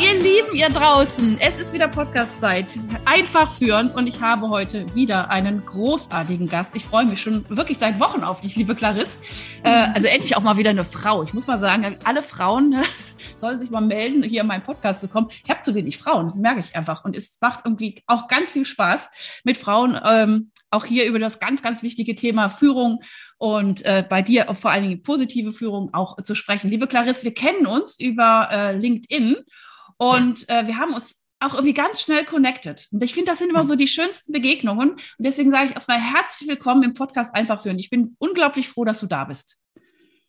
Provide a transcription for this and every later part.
Ihr Lieben, ihr draußen, es ist wieder Podcast-Zeit. Einfach führen und ich habe heute wieder einen großartigen Gast. Ich freue mich schon wirklich seit Wochen auf dich, liebe Clarisse. Äh, also endlich auch mal wieder eine Frau. Ich muss mal sagen, alle Frauen ne, sollen sich mal melden, hier in meinen Podcast zu kommen. Ich habe zu wenig Frauen, das merke ich einfach. Und es macht irgendwie auch ganz viel Spaß mit Frauen, ähm, auch hier über das ganz, ganz wichtige Thema Führung und äh, bei dir vor allen Dingen positive Führung auch zu sprechen. Liebe Clarisse, wir kennen uns über äh, LinkedIn und äh, wir haben uns auch irgendwie ganz schnell connected. Und ich finde, das sind immer so die schönsten Begegnungen. Und deswegen sage ich erstmal herzlich willkommen im Podcast einfach führen. Ich bin unglaublich froh, dass du da bist.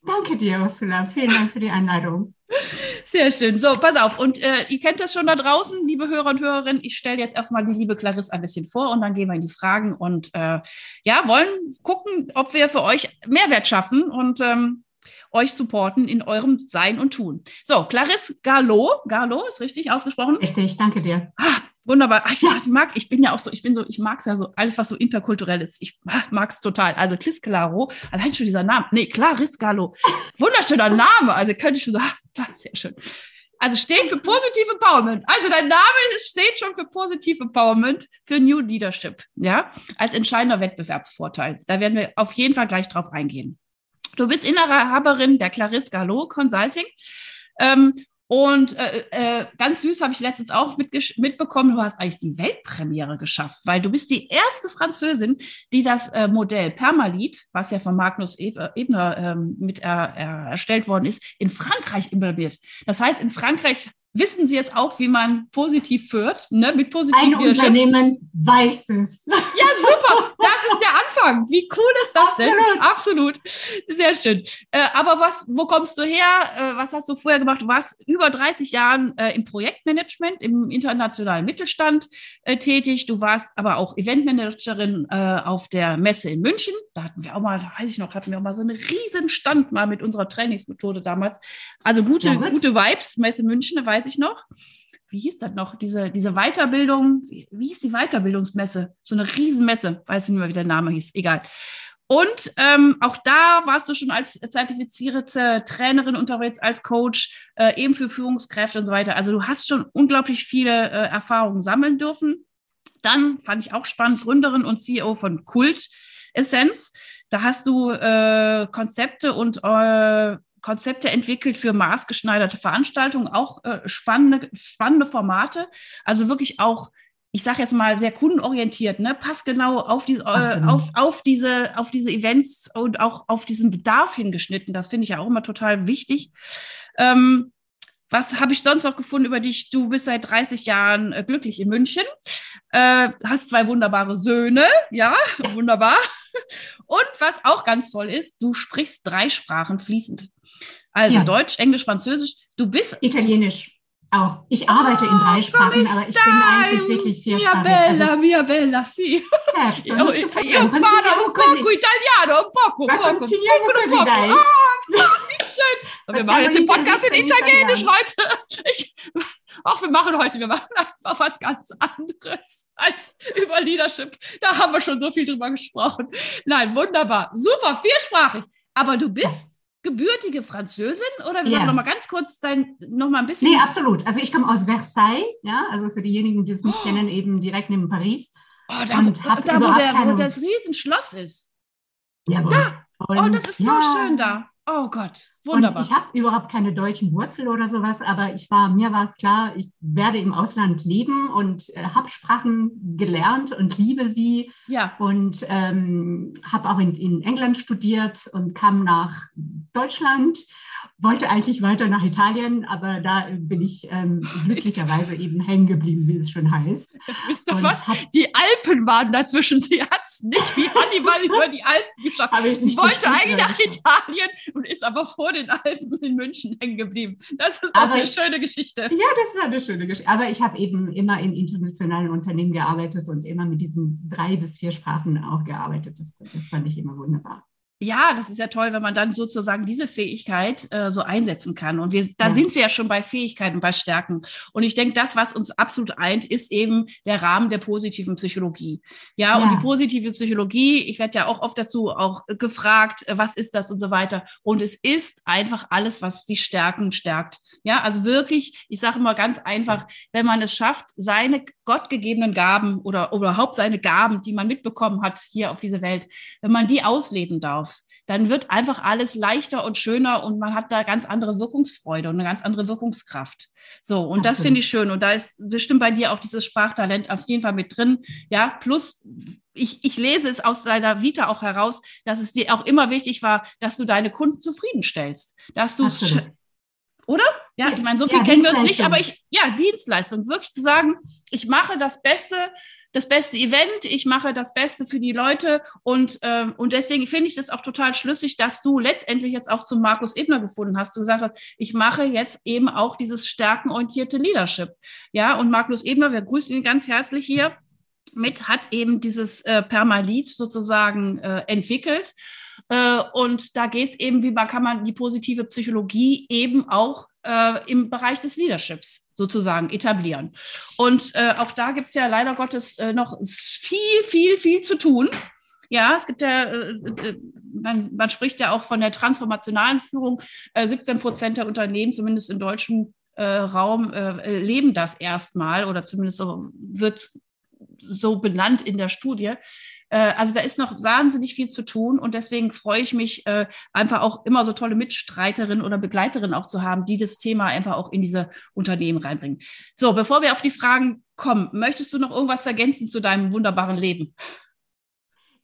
Danke dir, Ursula. Vielen Dank für die Einladung. Sehr schön. So, pass auf. Und äh, ihr kennt das schon da draußen, liebe Hörer und Hörerinnen. Ich stelle jetzt erstmal die liebe Clarisse ein bisschen vor und dann gehen wir in die Fragen und äh, ja, wollen gucken, ob wir für euch Mehrwert schaffen. Und ähm, euch supporten in eurem Sein und Tun. So, Clarisse Gallo, Gallo ist richtig ausgesprochen? Richtig, danke dir. Ah, wunderbar. Ach, ja, ich mag, ich bin ja auch so, ich bin so, ich mag es ja so, alles, was so interkulturell ist. Ich mag es total. Also Clis Claro, allein schon dieser Name. Nee, Clarisse Gallo. Wunderschöner Name. Also könnte ich schon sagen, sehr schön. Also steht für Positive Empowerment. Also dein Name steht schon für Positive Empowerment, für New Leadership, ja, als entscheidender Wettbewerbsvorteil. Da werden wir auf jeden Fall gleich drauf eingehen. Du bist Inhaberin der Clarisse Gallo Consulting. Ähm, und äh, äh, ganz süß habe ich letztens auch mitbekommen, du hast eigentlich die Weltpremiere geschafft, weil du bist die erste Französin, die das äh, Modell Permalit, was ja von Magnus Ebner ähm, mit erstellt worden ist, in Frankreich implementiert. Das heißt, in Frankreich wissen Sie jetzt auch, wie man positiv führt, ne? mit positiven Ein Unternehmen weiß es. Ja, super. Das ist der Anfang. Wie cool ist das Absolut. denn? Absolut. Sehr schön. Äh, aber was, wo kommst du her? Äh, was hast du vorher gemacht? Du warst über 30 Jahre äh, im Projektmanagement, im internationalen Mittelstand äh, tätig. Du warst aber auch Eventmanagerin äh, auf der Messe in München. Da hatten wir auch mal, da weiß ich noch, hatten wir auch mal so einen riesen Stand mal mit unserer Trainingsmethode damals. Also gute, gute Vibes, Messe München, weiß ich noch. Wie hieß das noch? Diese, diese Weiterbildung, wie, wie hieß die Weiterbildungsmesse? So eine Riesenmesse, weiß ich nicht mehr, wie der Name hieß, egal. Und ähm, auch da warst du schon als zertifizierte Trainerin unterwegs, als Coach, äh, eben für Führungskräfte und so weiter. Also du hast schon unglaublich viele äh, Erfahrungen sammeln dürfen. Dann fand ich auch spannend, Gründerin und CEO von Kult Essenz. Da hast du äh, Konzepte und äh, Konzepte entwickelt für maßgeschneiderte Veranstaltungen, auch äh, spannende, spannende Formate. Also wirklich auch, ich sage jetzt mal, sehr kundenorientiert, ne? passt genau auf, die, äh, auf, auf, diese, auf diese Events und auch auf diesen Bedarf hingeschnitten. Das finde ich ja auch immer total wichtig. Ähm, was habe ich sonst noch gefunden über dich? Du bist seit 30 Jahren äh, glücklich in München, äh, hast zwei wunderbare Söhne, ja, wunderbar. Und was auch ganz toll ist, du sprichst drei Sprachen fließend. Also ja. Deutsch, Englisch, Französisch. Du bist. Italienisch. Auch. Ich arbeite oh, in drei Sprachen, aber ich bin eigentlich wirklich viersprachig. Mia bella, also, mia bella, sì. Certo, io, io parlo un poco italiano, un poco, un poco, poco, poco. Ah, schön. Und wir machen jetzt den Podcast in Italienisch heute. Ich, ach, wir machen heute, wir machen einfach was ganz anderes als über Leadership. Da haben wir schon so viel drüber gesprochen. Nein, wunderbar. Super, viersprachig. Aber du bist gebürtige Französin oder wir ja. noch mal ganz kurz dein noch mal ein bisschen. Nee, absolut. Also ich komme aus Versailles, ja, also für diejenigen, die es nicht oh. kennen, eben direkt neben Paris. Oh, da, und wo, da wo, der, wo das Riesenschloss ist. Jawohl. Da. Und, oh, das ist ja. so schön da. Oh Gott, wunderbar. Und ich habe überhaupt keine deutschen Wurzeln oder sowas, aber ich war, mir war es klar, ich werde im Ausland leben und äh, habe Sprachen gelernt und liebe sie. Ja. Und ähm, habe auch in, in England studiert und kam nach Deutschland wollte eigentlich weiter nach Italien, aber da bin ich ähm, glücklicherweise eben hängen geblieben, wie es schon heißt. Wisst ihr was? Die Alpen waren dazwischen. Sie hat es nicht wie Hannibal über die Alpen geschafft. Sie wollte eigentlich nach Italien und ist aber vor den Alpen in München hängen geblieben. Das ist aber eine ich, schöne Geschichte. Ja, das ist eine schöne Geschichte. Aber ich habe eben immer in internationalen Unternehmen gearbeitet und immer mit diesen drei bis vier Sprachen auch gearbeitet. Das, das fand ich immer wunderbar ja, das ist ja toll, wenn man dann sozusagen diese Fähigkeit äh, so einsetzen kann. Und wir, da ja. sind wir ja schon bei Fähigkeiten, bei Stärken. Und ich denke, das, was uns absolut eint, ist eben der Rahmen der positiven Psychologie. Ja, ja. und die positive Psychologie, ich werde ja auch oft dazu auch gefragt, äh, was ist das und so weiter. Und es ist einfach alles, was die Stärken stärkt. Ja, also wirklich, ich sage immer ganz einfach, wenn man es schafft, seine gottgegebenen Gaben oder, oder überhaupt seine Gaben, die man mitbekommen hat hier auf dieser Welt, wenn man die ausleben darf, dann wird einfach alles leichter und schöner und man hat da ganz andere Wirkungsfreude und eine ganz andere Wirkungskraft. So, und Absolut. das finde ich schön. Und da ist bestimmt bei dir auch dieses Sprachtalent auf jeden Fall mit drin. Ja, plus ich, ich lese es aus deiner Vita auch heraus, dass es dir auch immer wichtig war, dass du deine Kunden zufriedenstellst, dass du oder? Ja, ich meine, so viel ja, kennen wir uns nicht, aber ich, ja, Dienstleistung, wirklich zu sagen, ich mache das Beste, das beste Event, ich mache das Beste für die Leute und, äh, und deswegen finde ich das auch total schlüssig, dass du letztendlich jetzt auch zu Markus Ebner gefunden hast. Du gesagt hast, ich mache jetzt eben auch dieses stärkenorientierte Leadership. Ja, und Markus Ebner, wir grüßen ihn ganz herzlich hier mit, hat eben dieses äh, Permalit sozusagen äh, entwickelt äh, und da geht es eben, wie man kann man die positive Psychologie eben auch äh, im Bereich des Leaderships sozusagen etablieren. Und äh, auch da gibt es ja leider Gottes äh, noch viel, viel, viel zu tun. Ja, es gibt ja, äh, man, man, spricht ja auch von der transformationalen Führung. 17 Prozent der Unternehmen, zumindest im deutschen Raum, leben das erstmal oder zumindest so wird so benannt in der Studie. Äh, also da ist noch wahnsinnig viel zu tun und deswegen freue ich mich äh, einfach auch immer so tolle Mitstreiterinnen oder Begleiterinnen auch zu haben, die das Thema einfach auch in diese Unternehmen reinbringen. So, bevor wir auf die Fragen kommen, möchtest du noch irgendwas ergänzen zu deinem wunderbaren Leben?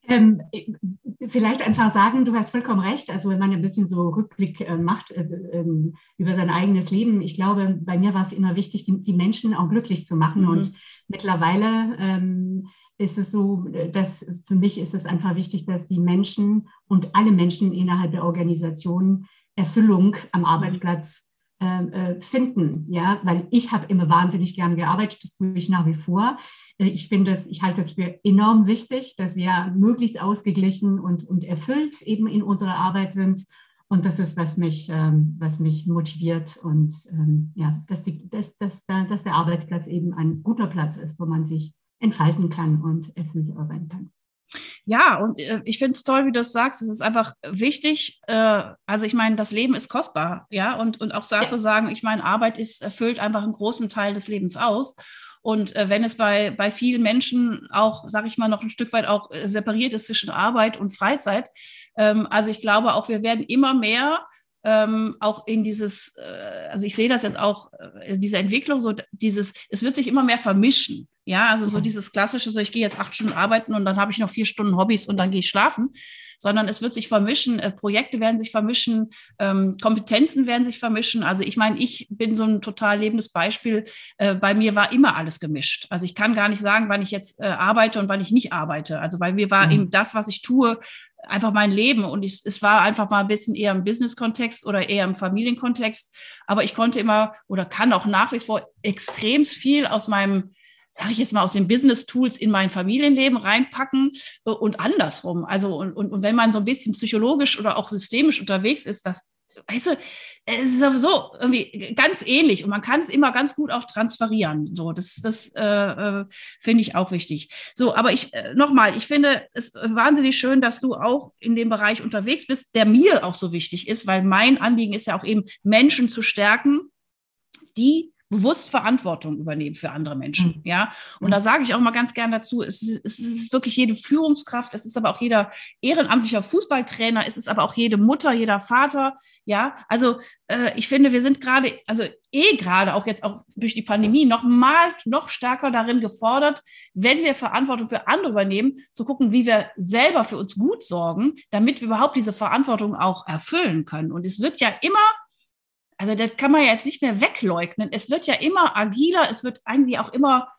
Ähm, vielleicht einfach sagen, du hast vollkommen recht. Also wenn man ein bisschen so Rückblick äh, macht äh, äh, über sein eigenes Leben, ich glaube, bei mir war es immer wichtig, die, die Menschen auch glücklich zu machen. Mhm. Und mittlerweile ähm, ist es so, dass für mich ist es einfach wichtig, dass die Menschen und alle Menschen innerhalb der Organisation Erfüllung am mhm. Arbeitsplatz ähm, äh, finden. Ja, weil ich habe immer wahnsinnig gern gearbeitet, das tue ich nach wie vor. Äh, ich finde es, ich halte es für enorm wichtig, dass wir möglichst ausgeglichen und, und erfüllt eben in unserer Arbeit sind. Und das ist, was mich, ähm, was mich motiviert und ähm, ja, dass, die, dass, dass, dass der Arbeitsplatz eben ein guter Platz ist, wo man sich entfalten kann und erfüllt arbeiten kann. Ja, und äh, ich finde es toll, wie du es sagst. Es ist einfach wichtig. Äh, also ich meine, das Leben ist kostbar, ja, und, und auch ja. zu sagen, ich meine, Arbeit ist erfüllt einfach einen großen Teil des Lebens aus. Und äh, wenn es bei, bei vielen Menschen auch, sage ich mal, noch ein Stück weit auch äh, separiert ist zwischen Arbeit und Freizeit, ähm, also ich glaube auch, wir werden immer mehr ähm, auch in dieses, äh, also ich sehe das jetzt auch, äh, diese Entwicklung, so dieses, es wird sich immer mehr vermischen. Ja, also so dieses klassische, so ich gehe jetzt acht Stunden arbeiten und dann habe ich noch vier Stunden Hobbys und dann gehe ich schlafen, sondern es wird sich vermischen, äh, Projekte werden sich vermischen, ähm, Kompetenzen werden sich vermischen. Also ich meine, ich bin so ein total lebendes Beispiel. Äh, bei mir war immer alles gemischt. Also ich kann gar nicht sagen, wann ich jetzt äh, arbeite und wann ich nicht arbeite. Also bei mir war mhm. eben das, was ich tue, einfach mein Leben und ich, es war einfach mal ein bisschen eher im Business-Kontext oder eher im Familienkontext, aber ich konnte immer oder kann auch nach wie vor extrem viel aus meinem sage ich jetzt mal, aus den Business-Tools in mein Familienleben reinpacken äh, und andersrum. Also, und, und, und wenn man so ein bisschen psychologisch oder auch systemisch unterwegs ist, das, weißt du, es ist sowieso irgendwie ganz ähnlich und man kann es immer ganz gut auch transferieren. So, das, das äh, äh, finde ich auch wichtig. So, aber ich äh, nochmal, ich finde es wahnsinnig schön, dass du auch in dem Bereich unterwegs bist, der mir auch so wichtig ist, weil mein Anliegen ist ja auch eben, Menschen zu stärken, die bewusst Verantwortung übernehmen für andere Menschen. Mhm. Ja, und mhm. da sage ich auch mal ganz gern dazu, es ist, es ist, wirklich jede Führungskraft, es ist aber auch jeder ehrenamtlicher Fußballtrainer, es ist aber auch jede Mutter, jeder Vater. Ja, also äh, ich finde, wir sind gerade, also eh gerade auch jetzt auch durch die Pandemie noch mal noch stärker darin gefordert, wenn wir Verantwortung für andere übernehmen, zu gucken, wie wir selber für uns gut sorgen, damit wir überhaupt diese Verantwortung auch erfüllen können. Und es wird ja immer also das kann man ja jetzt nicht mehr wegleugnen. Es wird ja immer agiler, es wird eigentlich auch immer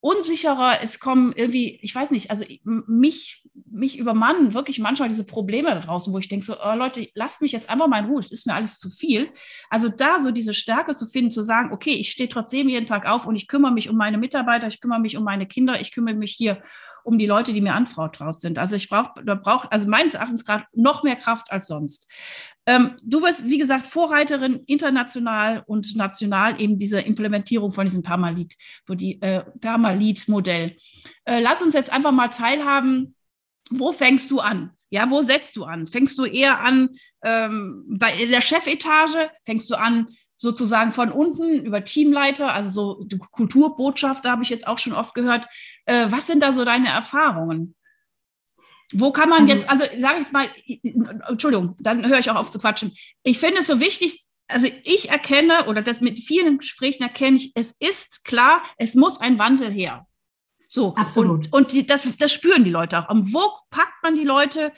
unsicherer. Es kommen irgendwie, ich weiß nicht, also mich, mich übermannen wirklich manchmal diese Probleme da draußen, wo ich denke so, oh Leute, lasst mich jetzt einfach mal in Ruhe, es ist mir alles zu viel. Also da so diese Stärke zu finden, zu sagen, okay, ich stehe trotzdem jeden Tag auf und ich kümmere mich um meine Mitarbeiter, ich kümmere mich um meine Kinder, ich kümmere mich hier um die Leute, die mir anvertraut sind. Also ich brauche, da braucht, also meines Erachtens gerade noch mehr Kraft als sonst. Ähm, du bist, wie gesagt, Vorreiterin international und national eben dieser Implementierung von diesem Permalit, die, äh, Permalit-Modell. Äh, lass uns jetzt einfach mal teilhaben. Wo fängst du an? Ja, wo setzt du an? Fängst du eher an ähm, bei der Chefetage? Fängst du an sozusagen von unten über Teamleiter, also so die Kulturbotschaft, da habe ich jetzt auch schon oft gehört. Äh, was sind da so deine Erfahrungen? Wo kann man also, jetzt, also sage ich mal, Entschuldigung, dann höre ich auch auf zu quatschen. Ich finde es so wichtig, also ich erkenne oder das mit vielen Gesprächen erkenne ich, es ist klar, es muss ein Wandel her. So, absolut. Und, und die, das, das spüren die Leute auch. Und wo packt man die Leute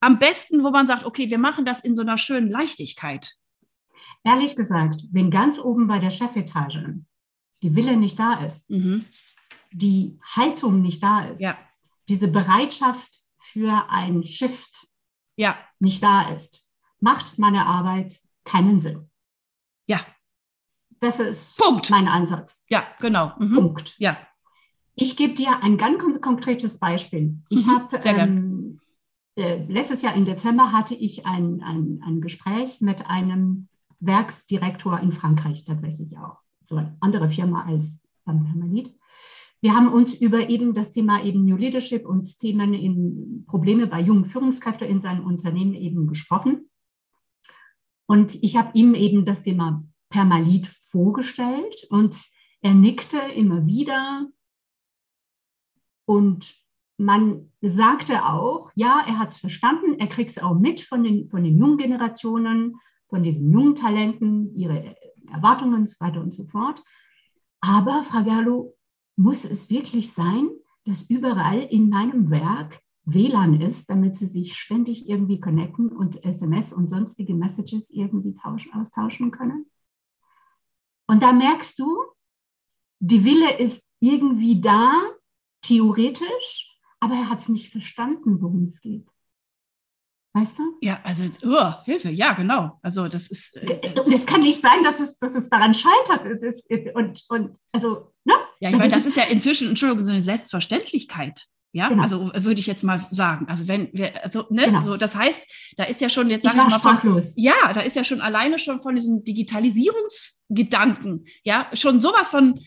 am besten, wo man sagt, okay, wir machen das in so einer schönen Leichtigkeit? Ehrlich gesagt, wenn ganz oben bei der Chefetage die Wille nicht da ist, mhm. die Haltung nicht da ist, ja. diese Bereitschaft für ein Shift ja. nicht da ist, macht meine Arbeit keinen Sinn. Ja. Das ist Punkt. mein Ansatz. Ja, genau. Mhm. Punkt. Ja. Ich gebe dir ein ganz konkretes Beispiel. Ich mhm. habe ähm, äh, letztes Jahr im Dezember hatte ich ein, ein, ein Gespräch mit einem Werksdirektor in Frankreich tatsächlich auch. So eine andere Firma als beim Permanit. Wir haben uns über eben das Thema eben New Leadership und Themen eben Probleme bei jungen Führungskräften in seinem Unternehmen eben gesprochen. Und ich habe ihm eben das Thema Permalit vorgestellt und er nickte immer wieder und man sagte auch, ja, er hat es verstanden, er kriegt es auch mit von den, von den jungen Generationen, von diesen jungen Talenten, ihre Erwartungen und so weiter und so fort. Aber, Frau Gerlo, muss es wirklich sein, dass überall in meinem Werk WLAN ist, damit sie sich ständig irgendwie connecten und SMS und sonstige Messages irgendwie tauschen, austauschen können? Und da merkst du, die Wille ist irgendwie da, theoretisch, aber er hat es nicht verstanden, worum es geht. Weißt du? Ja, also oh, Hilfe, ja, genau. Also das ist. Äh, das, kann nicht sein, dass es, dass es daran scheitert. Und, und also, ne? Ja, ich meine, das ist ja inzwischen, Entschuldigung, so eine Selbstverständlichkeit. Ja, genau. also würde ich jetzt mal sagen. Also wenn wir, also, ne, genau. also das heißt, da ist ja schon jetzt ich war ich mal von, ja, da ist ja schon alleine schon von diesem Digitalisierungsgedanken, ja, schon sowas von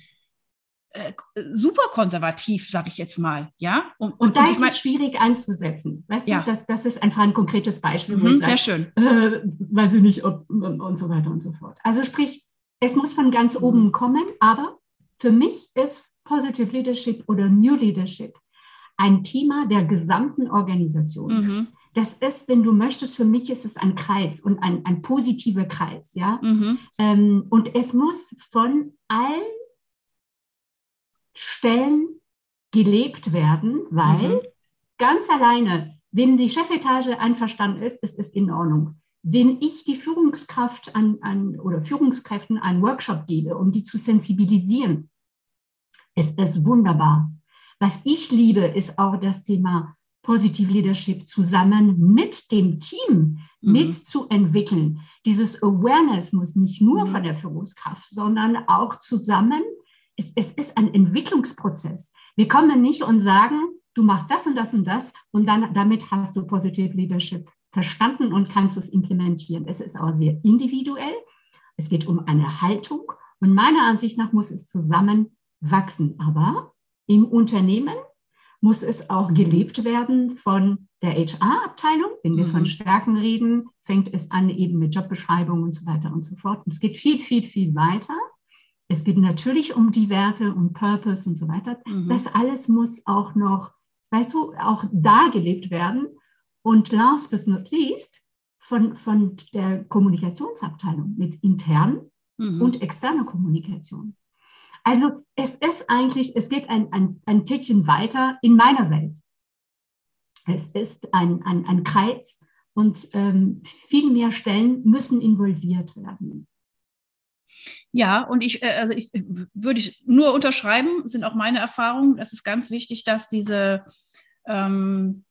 äh, super konservativ, sage ich jetzt mal, ja. Und, und, und da und ist es schwierig einzusetzen. Weißt ja. du, das, das ist einfach ein konkretes Beispiel. Mhm, sehr sage, schön. Äh, weiß ich nicht, ob, und so weiter und so fort. Also sprich, es muss von ganz mhm. oben kommen, aber für mich ist Positive Leadership oder New Leadership ein Thema der gesamten Organisation. Mhm. Das ist, wenn du möchtest, für mich ist es ein Kreis und ein, ein positiver Kreis, ja. Mhm. Ähm, und es muss von allen Stellen gelebt werden, weil mhm. ganz alleine, wenn die Chefetage einverstanden ist, ist es in Ordnung. Wenn ich die Führungskraft an, an oder Führungskräften einen Workshop gebe, um die zu sensibilisieren, ist es wunderbar. Was ich liebe, ist auch das Thema Positive Leadership zusammen mit dem Team mhm. mitzuentwickeln. Dieses Awareness muss nicht nur mhm. von der Führungskraft, sondern auch zusammen es, es ist ein Entwicklungsprozess. Wir kommen nicht und sagen, du machst das und das und das und dann damit hast du Positive Leadership verstanden und kannst es implementieren. Es ist auch sehr individuell. Es geht um eine Haltung und meiner Ansicht nach muss es zusammen wachsen. Aber im Unternehmen muss es auch gelebt werden von der HR-Abteilung. Wenn wir mhm. von Stärken reden, fängt es an eben mit Jobbeschreibung und so weiter und so fort. Und es geht viel, viel, viel weiter. Es geht natürlich um die Werte und Purpose und so weiter. Mhm. Das alles muss auch noch, weißt du, auch dargelegt werden. Und last but not least, von, von der Kommunikationsabteilung mit intern mhm. und externer Kommunikation. Also es ist eigentlich, es geht ein, ein, ein Tickchen weiter in meiner Welt. Es ist ein, ein, ein Kreis und ähm, viel mehr Stellen müssen involviert werden. Ja, und ich, äh, also ich würde ich nur unterschreiben, sind auch meine Erfahrungen. Es ist ganz wichtig, dass diese, ähm,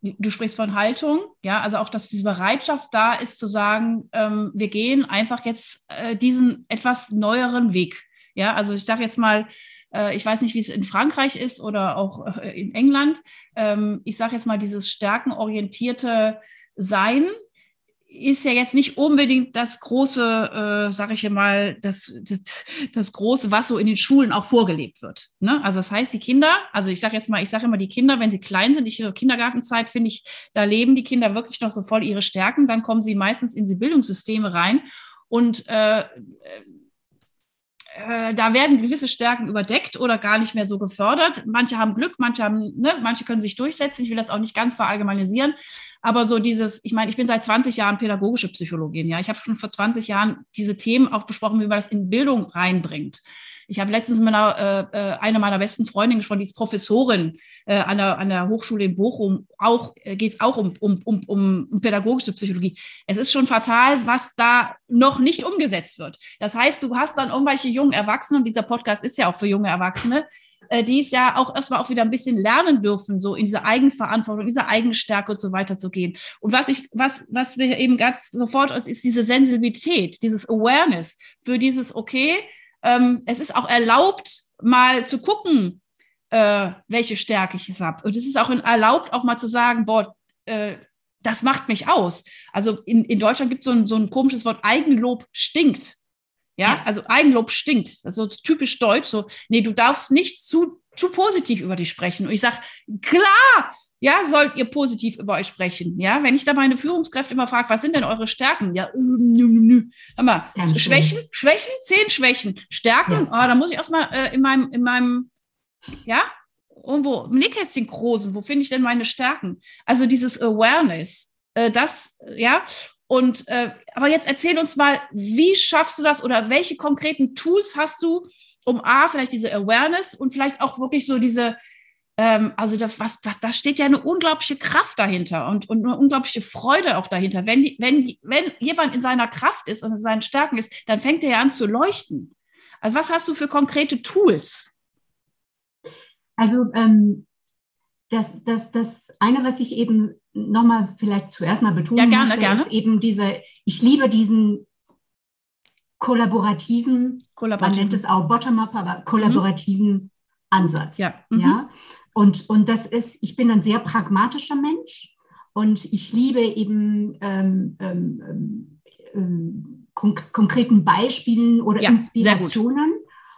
du sprichst von Haltung, ja, also auch, dass diese Bereitschaft da ist zu sagen, ähm, wir gehen einfach jetzt äh, diesen etwas neueren Weg. Ja, also ich sage jetzt mal, äh, ich weiß nicht, wie es in Frankreich ist oder auch äh, in England. Ähm, ich sage jetzt mal, dieses stärkenorientierte Sein ist ja jetzt nicht unbedingt das große, äh, sage ich mal, das, das, das, große, was so in den Schulen auch vorgelebt wird. Ne? Also das heißt, die Kinder, also ich sage jetzt mal, ich sage immer, die Kinder, wenn sie klein sind, ich ihre Kindergartenzeit, finde ich, da leben die Kinder wirklich noch so voll ihre Stärken, dann kommen sie meistens in die Bildungssysteme rein und äh, äh, da werden gewisse Stärken überdeckt oder gar nicht mehr so gefördert. Manche haben Glück, manche haben, ne, manche können sich durchsetzen. Ich will das auch nicht ganz verallgemeinisieren. Aber so dieses, ich meine, ich bin seit 20 Jahren pädagogische Psychologin, ja. Ich habe schon vor 20 Jahren diese Themen auch besprochen, wie man das in Bildung reinbringt. Ich habe letztens mit einer, äh, äh, einer meiner besten Freundinnen gesprochen, die ist Professorin äh, an, der, an der Hochschule in Bochum. Auch äh, geht es auch um, um, um, um pädagogische Psychologie. Es ist schon fatal, was da noch nicht umgesetzt wird. Das heißt, du hast dann irgendwelche jungen Erwachsene, und dieser Podcast ist ja auch für junge Erwachsene, äh, die es ja auch erstmal auch wieder ein bisschen lernen dürfen, so in diese Eigenverantwortung, in diese Eigenstärke und so weiter zu gehen. Und was ich, was, was wir eben ganz sofort ist diese Sensibilität, dieses Awareness für dieses, okay, ähm, es ist auch erlaubt, mal zu gucken, äh, welche Stärke ich habe. Und es ist auch erlaubt, auch mal zu sagen, boah, äh, das macht mich aus. Also in, in Deutschland gibt es so so ein komisches Wort, Eigenlob stinkt. Ja, ja. also Eigenlob stinkt. Das ist so typisch deutsch. So, nee, du darfst nicht zu, zu positiv über dich sprechen. Und ich sage, klar, ja, sollt ihr positiv über euch sprechen. Ja, wenn ich da meine Führungskräfte immer frage, was sind denn eure Stärken? Ja, nü, nü, nü. Hör mal, Ganz Schwächen. Schwächen, zehn Schwächen. Stärken, ja. oh, da muss ich erstmal äh, in meinem, in meinem, ja, irgendwo im Nähkästchen großen. Wo finde ich denn meine Stärken? Also dieses Awareness, äh, das, ja. Und äh, aber jetzt erzähl uns mal, wie schaffst du das oder welche konkreten Tools hast du, um A, vielleicht diese Awareness und vielleicht auch wirklich so diese ähm, also das, was, was, da steht ja eine unglaubliche Kraft dahinter und, und eine unglaubliche Freude auch dahinter. Wenn, die, wenn, wenn jemand in seiner Kraft ist und in seinen Stärken ist, dann fängt er ja an zu leuchten. Also was hast du für konkrete Tools? Also ähm, das, das, das eine, was ich eben nochmal vielleicht zuerst mal betonen ja, gerne, möchte, gerne. ist eben diese, ich liebe diesen kollaborativen, kollaborativen. man nennt es auch Bottom-up, aber kollaborativen mhm. Ansatz. Ja. Mhm. ja? Und, und das ist, ich bin ein sehr pragmatischer Mensch und ich liebe eben ähm, ähm, ähm, ähm konk konkreten Beispielen oder ja, Inspirationen.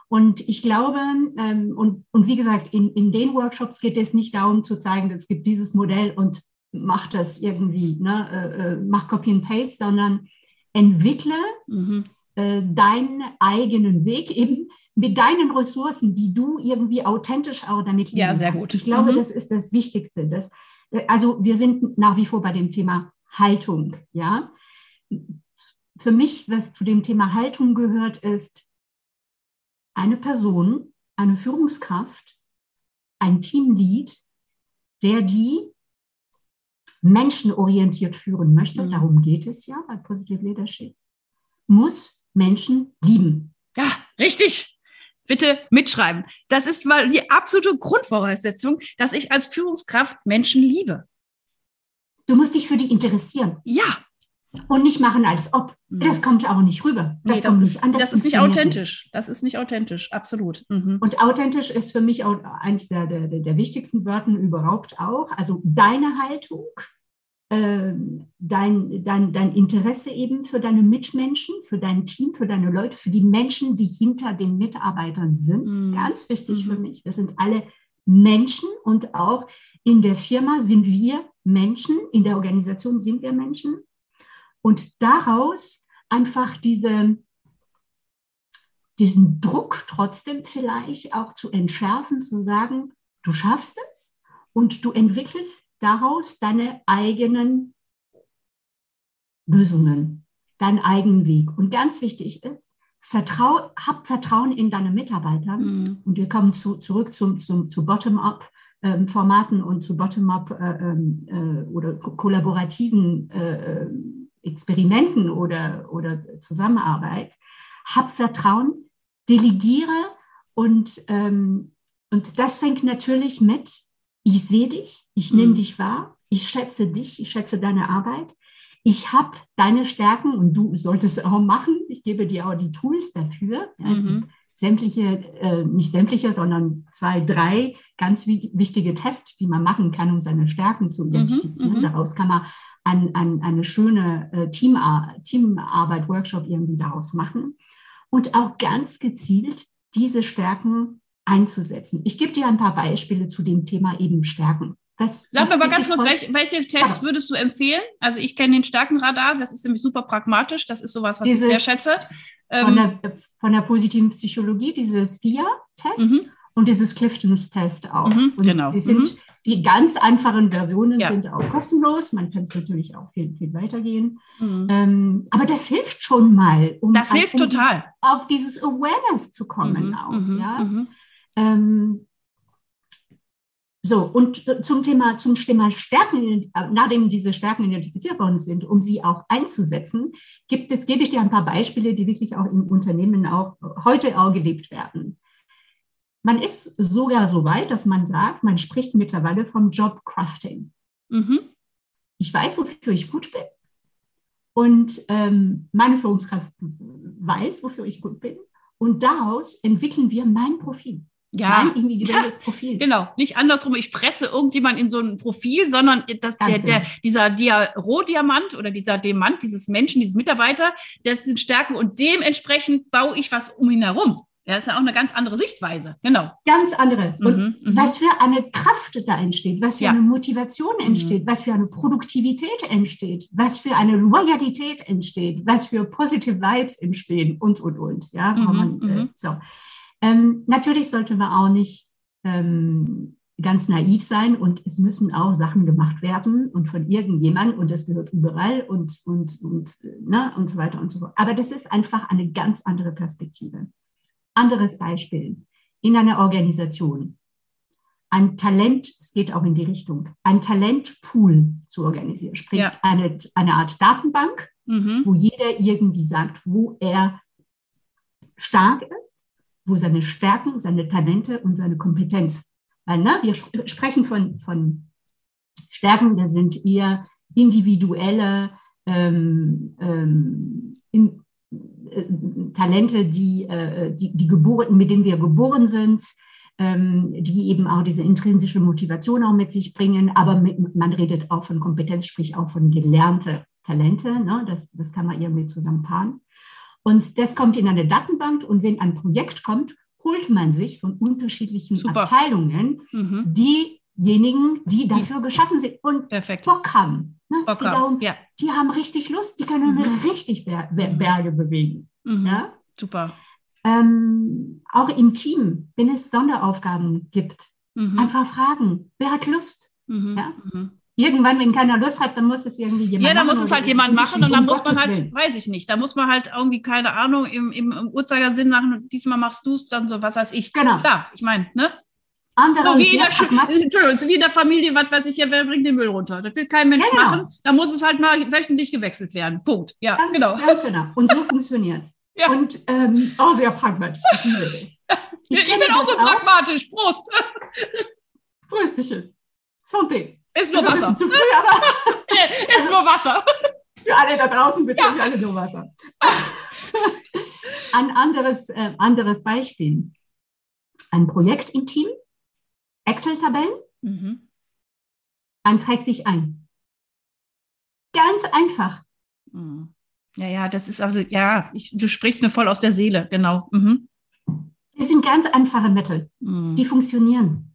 Und ich glaube, ähm, und, und wie gesagt, in, in den Workshops geht es nicht darum zu zeigen, es gibt dieses Modell und mach das irgendwie, ne, äh, äh mach Copy and Paste, sondern entwickle mhm. äh, deinen eigenen Weg eben mit deinen Ressourcen, die du irgendwie authentisch auch damit Ja, sehr kannst. gut. Ich glaube, mhm. das ist das Wichtigste. Das, äh, also wir sind nach wie vor bei dem Thema Haltung. Ja, für mich, was zu dem Thema Haltung gehört, ist eine Person, eine Führungskraft, ein Teamlead, der die menschenorientiert führen möchte, mhm. darum geht es ja bei Positive Leadership, muss Menschen lieben. Ja, richtig bitte mitschreiben. Das ist mal die absolute Grundvoraussetzung, dass ich als Führungskraft Menschen liebe. Du musst dich für die interessieren. Ja. Und nicht machen, als ob. Mhm. Das kommt auch nicht rüber. Das, nee, das kommt ist, nicht an. Das, das ist nicht authentisch. Nicht. Das ist nicht authentisch, absolut. Mhm. Und authentisch ist für mich auch eines der, der, der wichtigsten Wörter überhaupt auch. Also deine Haltung, ähm, dein, dein, dein Interesse eben für deine Mitmenschen, für dein Team, für deine Leute, für die Menschen, die hinter den Mitarbeitern sind. Mhm. Ganz wichtig mhm. für mich. Wir sind alle Menschen und auch in der Firma sind wir Menschen, in der Organisation sind wir Menschen. Und daraus einfach diese, diesen Druck trotzdem vielleicht auch zu entschärfen, zu sagen, du schaffst es und du entwickelst daraus deine eigenen Lösungen, deinen eigenen Weg. Und ganz wichtig ist, Vertrau, hab Vertrauen in deine Mitarbeiter. Mhm. Und wir kommen zu, zurück zum, zum, zu Bottom-up-Formaten ähm, und zu Bottom-up äh, ähm, äh, oder ko kollaborativen äh, Experimenten oder, oder Zusammenarbeit. Hab Vertrauen, delegiere und, ähm, und das fängt natürlich mit, ich sehe dich, ich nehme mhm. dich wahr, ich schätze dich, ich schätze deine Arbeit ich habe deine Stärken und du solltest es auch machen. Ich gebe dir auch die Tools dafür. Ja, es mhm. gibt sämtliche, äh, nicht sämtliche, sondern zwei, drei ganz wichtige Tests, die man machen kann, um seine Stärken zu mhm, identifizieren. Mhm, daraus kann man ein, ein, eine schöne äh, Teamar Teamarbeit, Workshop irgendwie daraus machen. Und auch ganz gezielt diese Stärken einzusetzen. Ich gebe dir ein paar Beispiele zu dem Thema eben Stärken. Was, Sag mir aber ganz kurz, welche, welche Tests würdest du empfehlen? Also ich kenne den starken Radar, das ist nämlich super pragmatisch, das ist sowas, was dieses, ich sehr schätze. Von, ähm, der, von der positiven Psychologie, dieses VIA-Test mhm. und dieses Cliftons-Test auch. Mhm, genau. Die, sind, mhm. Die ganz einfachen Versionen ja. sind auch kostenlos, man kann es natürlich auch viel, viel weitergehen. Mhm. Ähm, aber das hilft schon mal, um, das hilft um total. Dieses, auf dieses Awareness zu kommen mhm, auch. Mhm, ja? Ähm, so, und zum Thema, zum Thema Stärken, nachdem diese Stärken identifiziert worden sind, um sie auch einzusetzen, gibt es, gebe ich dir ein paar Beispiele, die wirklich auch im Unternehmen auch heute auch gelebt werden. Man ist sogar so weit, dass man sagt, man spricht mittlerweile vom Job Crafting. Mhm. Ich weiß, wofür ich gut bin. Und ähm, meine Führungskraft weiß, wofür ich gut bin. Und daraus entwickeln wir mein Profil. Ja, Nein, individuelles Profil. Genau, nicht andersrum, ich presse irgendjemand in so ein Profil, sondern das, der, der, genau. dieser Dia Rohdiamant oder dieser Diamant, dieses Menschen, dieses Mitarbeiter, das sind Stärken und dementsprechend baue ich was um ihn herum. Ja, ist ja auch eine ganz andere Sichtweise. Genau. Ganz andere. Und mhm, mhm. was für eine Kraft da entsteht, was für ja. eine Motivation mhm. entsteht, mhm. was für eine Produktivität entsteht, was für eine Loyalität entsteht, was für positive Vibes entstehen und, und, und. Ja, mhm, man, äh, mhm. so. Ähm, natürlich sollte man auch nicht ähm, ganz naiv sein und es müssen auch Sachen gemacht werden und von irgendjemandem und das gehört überall und, und, und, ne, und so weiter und so fort. Aber das ist einfach eine ganz andere Perspektive. Anderes Beispiel. In einer Organisation ein Talent, es geht auch in die Richtung, ein Talentpool zu organisieren, sprich ja. eine, eine Art Datenbank, mhm. wo jeder irgendwie sagt, wo er stark ist wo seine Stärken, seine Talente und seine Kompetenz, weil ne, wir sp sprechen von, von Stärken, das sind eher individuelle ähm, ähm, in, Talente, die, äh, die, die geboren, mit denen wir geboren sind, ähm, die eben auch diese intrinsische Motivation auch mit sich bringen. Aber mit, man redet auch von Kompetenz, sprich auch von gelernte Talente. Ne? Das, das kann man irgendwie zusammenpaaren. Und das kommt in eine Datenbank und wenn ein Projekt kommt, holt man sich von unterschiedlichen Super. Abteilungen mhm. diejenigen, die dafür geschaffen sind und perfekt. Bock haben. Ne? Bock haben. Darum, ja. Die haben richtig Lust, die können mhm. richtig Ber Ber mhm. Berge bewegen. Mhm. Ja? Super. Ähm, auch im Team, wenn es Sonderaufgaben gibt, mhm. einfach fragen, wer hat Lust? Mhm. Ja? irgendwann, wenn keiner Lust hat, dann muss es irgendwie jemand machen. Ja, dann muss es halt jemand machen und dann muss man halt, Willen. weiß ich nicht, da muss man halt irgendwie, keine Ahnung, im, im, im Uhrzeigersinn machen und diesmal machst du es dann so, was weiß ich. Genau. Klar, ich meine, ne? Andere so wie, in der, Entschuldigung, so wie in der Familie, was weiß ich, ja, wer bringt den Müll runter? Das will kein Mensch ja, genau. machen. Da muss es halt mal wöchentlich gewechselt werden. Punkt. Ja, ganz, genau. Ganz genau. Und so funktioniert es. Ja. Und ähm, auch sehr pragmatisch. Ich, ich, ich bin auch so pragmatisch. Prost. Prösterchen. Santé. Ist nur ist Wasser. Zu früh, aber ist nur Wasser. Für alle da draußen bitte ja. alle nur Wasser. Ein anderes, äh, anderes Beispiel. Ein Projekt im Team, Excel-Tabellen, mhm. man trägt sich ein. Ganz einfach. Mhm. Ja, ja, das ist also, ja, ich, du sprichst mir voll aus der Seele, genau. Mhm. Das sind ganz einfache Mittel, mhm. die funktionieren.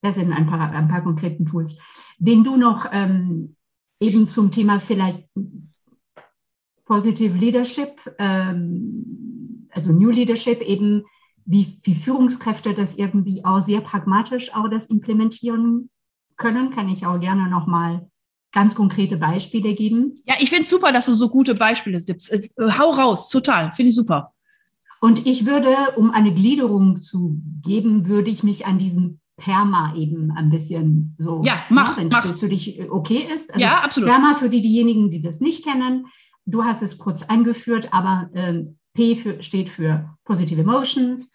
Das sind ein paar, ein paar konkreten Tools. Wenn du noch ähm, eben zum Thema vielleicht Positive Leadership, ähm, also New Leadership, eben wie, wie Führungskräfte das irgendwie auch sehr pragmatisch auch das implementieren können, kann ich auch gerne nochmal ganz konkrete Beispiele geben. Ja, ich finde es super, dass du so gute Beispiele gibst. Äh, hau raus, total, finde ich super. Und ich würde, um eine Gliederung zu geben, würde ich mich an diesen Perma eben ein bisschen so, ja, mach, wenn das für dich okay ist. Also ja, absolut. Perma für die, diejenigen, die das nicht kennen. Du hast es kurz angeführt, aber ähm, P für, steht für Positive Emotions,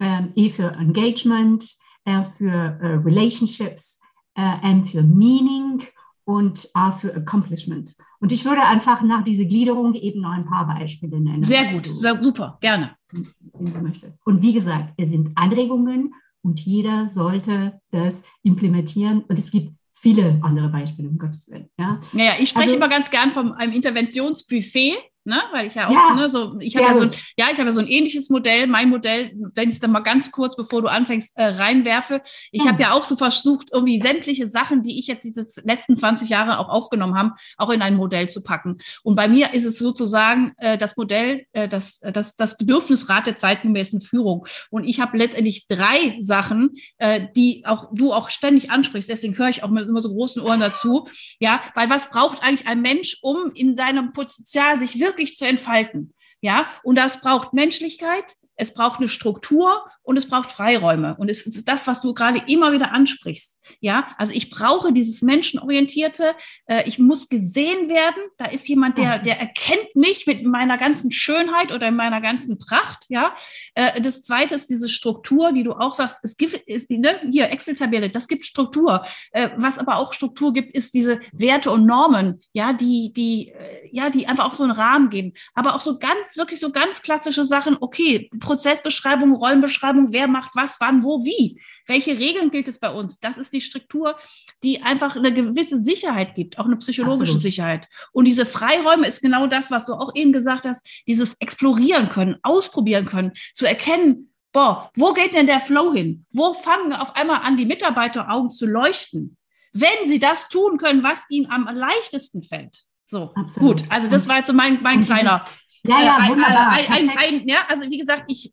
ähm, E für Engagement, R für äh, Relationships, äh, M für Meaning und A für Accomplishment. Und ich würde einfach nach dieser Gliederung eben noch ein paar Beispiele nennen. Sehr gut, sehr, super, gerne. Wenn du möchtest. Und wie gesagt, es sind Anregungen und jeder sollte das implementieren. Und es gibt viele andere Beispiele, um Gottes Willen. Ja, ja, ja ich spreche also, immer ganz gern von einem Interventionsbuffet ne? Weil ich ja auch, ja, ne, so, ich habe ja so ein, ja, ich habe ja so ein ähnliches Modell. Mein Modell, wenn ich es dann mal ganz kurz, bevor du anfängst, äh, reinwerfe. Ich hm. habe ja auch so versucht, irgendwie sämtliche Sachen, die ich jetzt diese letzten 20 Jahre auch aufgenommen habe, auch in ein Modell zu packen. Und bei mir ist es sozusagen äh, das Modell, äh, das, das, das Bedürfnisrat der zeitgemäßen Führung. Und ich habe letztendlich drei Sachen, äh, die auch du auch ständig ansprichst. Deswegen höre ich auch mit immer so großen Ohren dazu. Ja, weil was braucht eigentlich ein Mensch, um in seinem Potenzial sich wirklich wirklich zu entfalten. Ja, und das braucht Menschlichkeit, es braucht eine Struktur und es braucht Freiräume. Und es ist das, was du gerade immer wieder ansprichst. Ja, also ich brauche dieses menschenorientierte, äh, ich muss gesehen werden. Da ist jemand, der, der erkennt mich mit meiner ganzen Schönheit oder in meiner ganzen Pracht. Ja, äh, das zweite ist diese Struktur, die du auch sagst, es gibt, ist, ne, hier Excel-Tabelle, das gibt Struktur. Äh, was aber auch Struktur gibt, ist diese Werte und Normen, ja, die, die, ja, die einfach auch so einen Rahmen geben. Aber auch so ganz, wirklich so ganz klassische Sachen, okay, Prozessbeschreibung, Rollenbeschreibung, wer macht was, wann, wo, wie. Welche Regeln gilt es bei uns? Das ist die Struktur, die einfach eine gewisse Sicherheit gibt, auch eine psychologische Absolut. Sicherheit. Und diese Freiräume ist genau das, was du auch eben gesagt hast, dieses Explorieren können, ausprobieren können, zu erkennen, boah, wo geht denn der Flow hin? Wo fangen auf einmal an, die Mitarbeiteraugen zu leuchten? Wenn sie das tun können, was ihnen am leichtesten fällt. So, Absolut. gut. Also das war jetzt so mein, mein kleiner. Ja, ja, wunderbar. Ein, ein, ein, ja, also wie gesagt, ich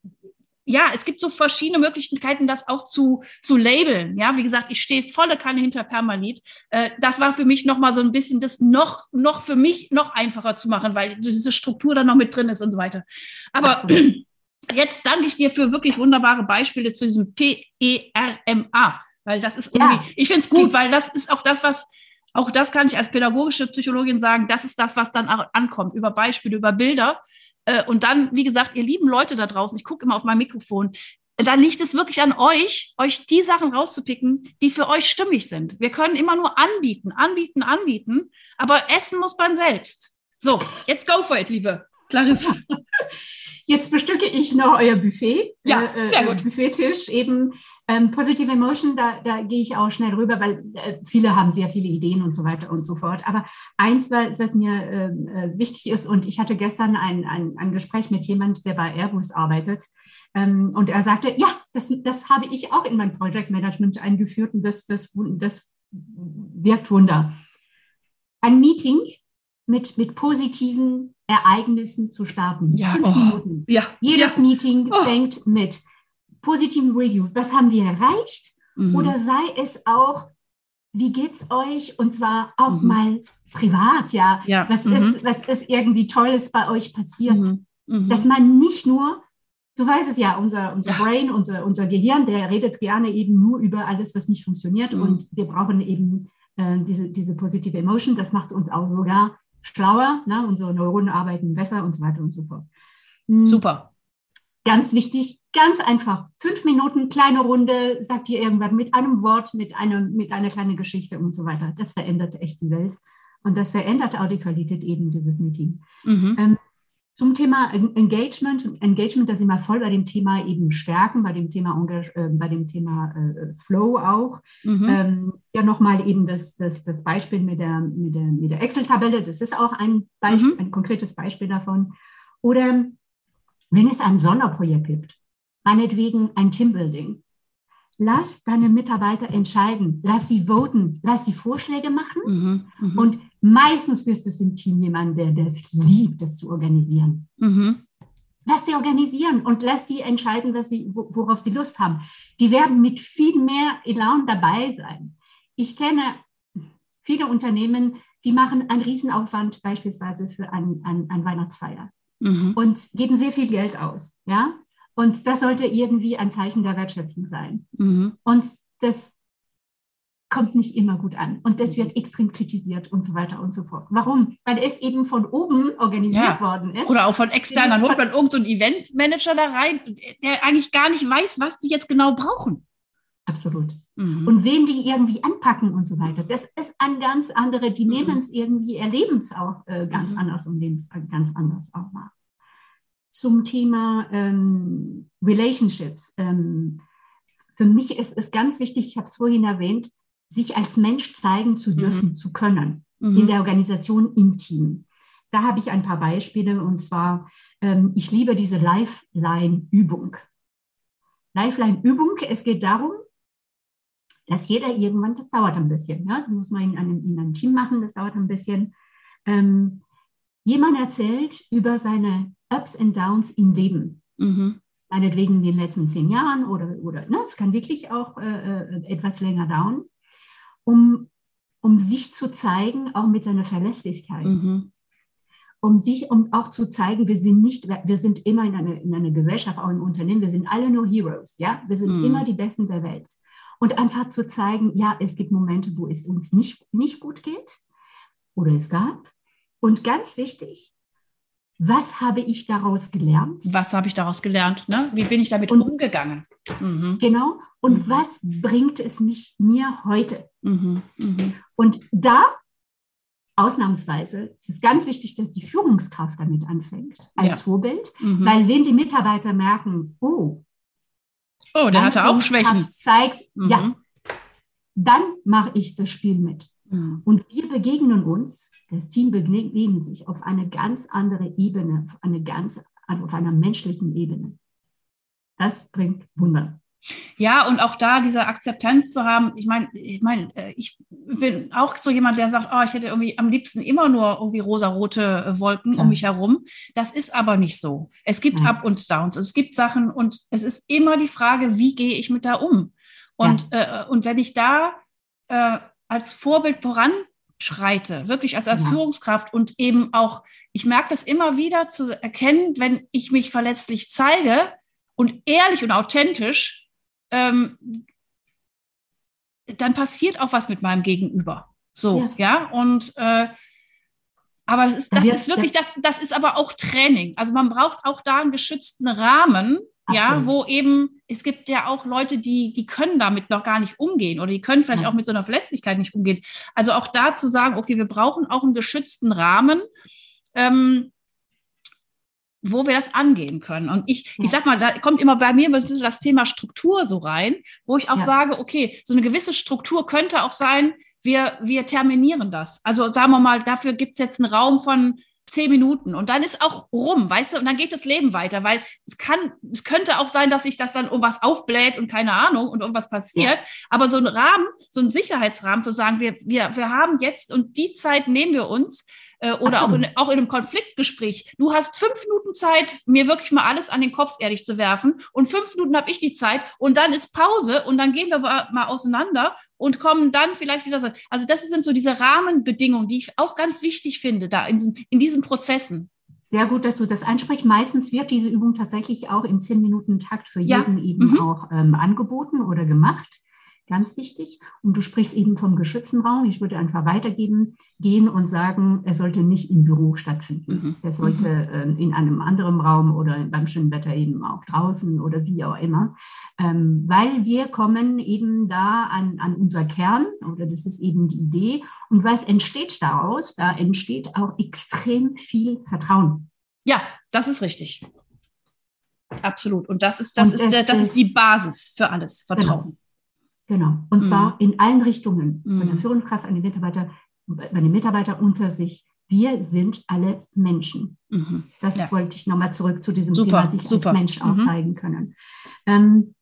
ja, es gibt so verschiedene Möglichkeiten, das auch zu, zu labeln. Ja, wie gesagt, ich stehe volle Kanne hinter Permalit. Äh, das war für mich nochmal so ein bisschen das noch, noch für mich noch einfacher zu machen, weil diese Struktur da noch mit drin ist und so weiter. Aber Absolut. jetzt danke ich dir für wirklich wunderbare Beispiele zu diesem P-E-R-M-A, weil das ist irgendwie, ja. ich finde es gut, weil das ist auch das, was auch das kann ich als pädagogische Psychologin sagen, das ist das, was dann ankommt, über Beispiele, über Bilder. Äh, und dann, wie gesagt, ihr lieben Leute da draußen, ich gucke immer auf mein Mikrofon, da liegt es wirklich an euch, euch die Sachen rauszupicken, die für euch stimmig sind. Wir können immer nur anbieten, anbieten, anbieten, aber essen muss man selbst. So, jetzt go for it, liebe Clarissa. Jetzt bestücke ich noch euer Buffet. Ja, äh, sehr gut. Buffettisch eben. Ähm, Positive Emotion, da, da gehe ich auch schnell rüber, weil äh, viele haben sehr viele Ideen und so weiter und so fort. Aber eins, was, was mir ähm, äh, wichtig ist, und ich hatte gestern ein, ein, ein Gespräch mit jemand, der bei Airbus arbeitet, ähm, und er sagte, ja, das, das habe ich auch in mein Project Management eingeführt und das, das, das wirkt Wunder. Ein Meeting mit, mit positiven Ereignissen zu starten. Ja, Fünf oh, Minuten. Ja, Jedes ja. Meeting oh. fängt mit positiven Review. Was haben wir erreicht? Mhm. Oder sei es auch, wie geht's euch? Und zwar auch mhm. mal privat, ja. ja. Was, mhm. ist, was ist irgendwie Tolles bei euch passiert? Mhm. Mhm. Dass man nicht nur, du weißt es ja, unser, unser ja. Brain, unser, unser Gehirn, der redet gerne eben nur über alles, was nicht funktioniert. Mhm. Und wir brauchen eben äh, diese, diese positive Emotion. Das macht uns auch sogar schlauer, ne? unsere Neuronen arbeiten besser und so weiter und so fort. Hm. Super. Ganz wichtig, ganz einfach. Fünf Minuten, kleine Runde, sagt ihr irgendwann mit einem Wort, mit, einem, mit einer kleinen Geschichte und so weiter. Das verändert echt die Welt. Und das verändert auch die Qualität eben dieses Meeting. Mhm. Ähm, zum Thema Engagement, Engagement, da sind wir voll bei dem Thema eben Stärken, bei dem Thema, äh, bei dem Thema äh, Flow auch. Mhm. Ähm, ja, nochmal eben das, das, das Beispiel mit der, mit der, mit der Excel-Tabelle, das ist auch ein, Beispiel, mhm. ein konkretes Beispiel davon. Oder wenn es ein Sonderprojekt gibt, meinetwegen ein Teambuilding, lass deine Mitarbeiter entscheiden, lass sie voten, lass sie Vorschläge machen. Mhm, mh. Und meistens ist es im Team jemand, der, es liebt, das zu organisieren. Mhm. Lass sie organisieren und lass sie entscheiden, was sie, worauf sie Lust haben. Die werden mit viel mehr Elan dabei sein. Ich kenne viele Unternehmen, die machen einen Riesenaufwand beispielsweise für ein, ein, ein Weihnachtsfeier mhm. und geben sehr viel Geld aus. Ja? Und das sollte irgendwie ein Zeichen der Wertschätzung sein. Mhm. Und das kommt nicht immer gut an. Und das wird extrem kritisiert und so weiter und so fort. Warum? Weil es eben von oben organisiert ja. worden ist. Oder auch von extern. Dann holt man irgendeinen so Eventmanager da rein, der eigentlich gar nicht weiß, was die jetzt genau brauchen. Absolut. Mhm. Und wen die irgendwie anpacken und so weiter. Das ist ein ganz andere, die mhm. nehmen es irgendwie, erleben es auch äh, ganz mhm. anders und nehmen es ganz anders auch wahr. Zum Thema ähm, Relationships. Ähm, für mich ist es ganz wichtig, ich habe es vorhin erwähnt, sich als Mensch zeigen zu dürfen, mhm. zu können, mhm. in der Organisation, im Team. Da habe ich ein paar Beispiele und zwar, ähm, ich liebe diese Lifeline-Übung. Lifeline-Übung, es geht darum, dass jeder irgendwann, das dauert ein bisschen, ja, das muss man in einem, in einem Team machen, das dauert ein bisschen. Ähm, jemand erzählt über seine Ups und Downs im Leben. Mhm. Meinetwegen in den letzten zehn Jahren oder, oder ne, es kann wirklich auch äh, äh etwas länger dauern um, um sich zu zeigen, auch mit seiner Verlässlichkeit. Mhm. Um sich, um auch zu zeigen, wir sind nicht, wir sind immer in einer, in einer Gesellschaft, auch im Unternehmen, wir sind alle nur Heroes, ja, wir sind mhm. immer die Besten der Welt. Und einfach zu zeigen, ja, es gibt Momente, wo es uns nicht, nicht gut geht oder es gab. Und ganz wichtig, was habe ich daraus gelernt? Was habe ich daraus gelernt? Ne? Wie bin ich damit und, umgegangen? Mhm. Genau. Und mhm. was bringt es mich mir heute? Mhm. mhm. Und da, ausnahmsweise, ist es ganz wichtig, dass die Führungskraft damit anfängt, als ja. Vorbild. Mhm. Weil wenn die Mitarbeiter merken, oh, oh der hatte auch Schwächen. Zeigt, ja, mhm. dann mache ich das Spiel mit. Und wir begegnen uns das Team begegnet sich auf eine ganz andere Ebene, auf, eine ganz, auf einer menschlichen Ebene. Das bringt Wunder. Ja, und auch da diese Akzeptanz zu haben. Ich meine, ich meine, äh, ich bin auch so jemand, der sagt, oh, ich hätte irgendwie am liebsten immer nur irgendwie rosarote äh, Wolken ja. um mich herum. Das ist aber nicht so. Es gibt ja. Up und Downs. Es gibt Sachen und es ist immer die Frage, wie gehe ich mit da um? Und, ja. äh, und wenn ich da äh, als Vorbild voran schreite, wirklich als, als ja. Führungskraft und eben auch, ich merke das immer wieder zu erkennen, wenn ich mich verletzlich zeige und ehrlich und authentisch, ähm, dann passiert auch was mit meinem Gegenüber. So, ja, ja? und äh, aber das ist, das ist wirklich, das, das ist aber auch Training. Also man braucht auch da einen geschützten Rahmen, ja, wo eben, es gibt ja auch Leute, die, die können damit noch gar nicht umgehen oder die können vielleicht auch mit so einer Verletzlichkeit nicht umgehen. Also auch da zu sagen, okay, wir brauchen auch einen geschützten Rahmen, ähm, wo wir das angehen können. Und ich, ich sag mal, da kommt immer bei mir das Thema Struktur so rein, wo ich auch ja. sage, okay, so eine gewisse Struktur könnte auch sein, wir, wir terminieren das. Also sagen wir mal, dafür gibt es jetzt einen Raum von zehn Minuten und dann ist auch rum, weißt du, und dann geht das Leben weiter, weil es kann, es könnte auch sein, dass sich das dann um was aufbläht und keine Ahnung und irgendwas passiert, ja. aber so ein Rahmen, so ein Sicherheitsrahmen zu sagen, wir, wir, wir haben jetzt und die Zeit nehmen wir uns, äh, oder auch in, auch in einem Konfliktgespräch. Du hast fünf Minuten Zeit, mir wirklich mal alles an den Kopf ehrlich zu werfen und fünf Minuten habe ich die Zeit und dann ist Pause und dann gehen wir mal auseinander und kommen dann vielleicht wieder. Also das sind so diese Rahmenbedingungen, die ich auch ganz wichtig finde, da in, in diesen Prozessen. Sehr gut, dass du das ansprichst. Meistens wird diese Übung tatsächlich auch im zehn Minuten Takt für jeden ja. eben mhm. auch ähm, angeboten oder gemacht ganz wichtig. Und du sprichst eben vom geschützten Raum. Ich würde einfach weitergeben, gehen und sagen, er sollte nicht im Büro stattfinden. Mhm. Er sollte äh, in einem anderen Raum oder beim schönen Wetter eben auch draußen oder wie auch immer. Ähm, weil wir kommen eben da an, an unser Kern oder das ist eben die Idee. Und was entsteht daraus? Da entsteht auch extrem viel Vertrauen. Ja, das ist richtig. Absolut. Und das ist, das, ist, das, das ist die Basis für alles, Vertrauen. Genau. Genau. Und mhm. zwar in allen Richtungen, von der mhm. Führungskraft an die Mitarbeiter, bei den Mitarbeitern unter sich. Wir sind alle Menschen. Mhm. Das ja. wollte ich nochmal zurück zu diesem super, Thema, sich super. als Mensch auch mhm. zeigen können. Ähm,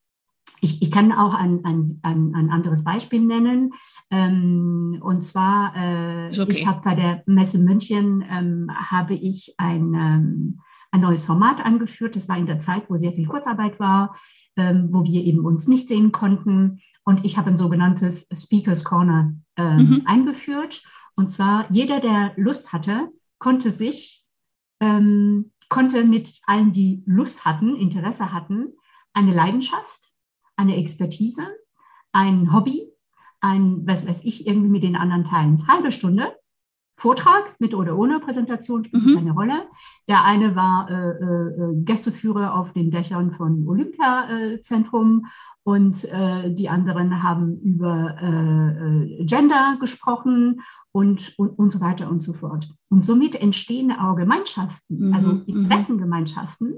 ich, ich kann auch ein, ein, ein, ein anderes Beispiel nennen. Ähm, und zwar, äh, okay. ich habe bei der Messe München, ähm, habe ich ein, ähm, ein neues Format angeführt. Das war in der Zeit, wo sehr viel Kurzarbeit war, ähm, wo wir eben uns nicht sehen konnten. Und ich habe ein sogenanntes Speakers Corner ähm, mhm. eingeführt. Und zwar jeder, der Lust hatte, konnte sich, ähm, konnte mit allen, die Lust hatten, Interesse hatten, eine Leidenschaft, eine Expertise, ein Hobby, ein, was weiß ich, irgendwie mit den anderen teilen. Halbe Stunde Vortrag mit oder ohne Präsentation spielt mhm. keine Rolle. Der eine war äh, äh, Gästeführer auf den Dächern von Olympiazentrum und äh, die anderen haben über äh, äh, Gender gesprochen und, und, und so weiter und so fort. Und somit entstehen auch Gemeinschaften, mhm. also Interessengemeinschaften.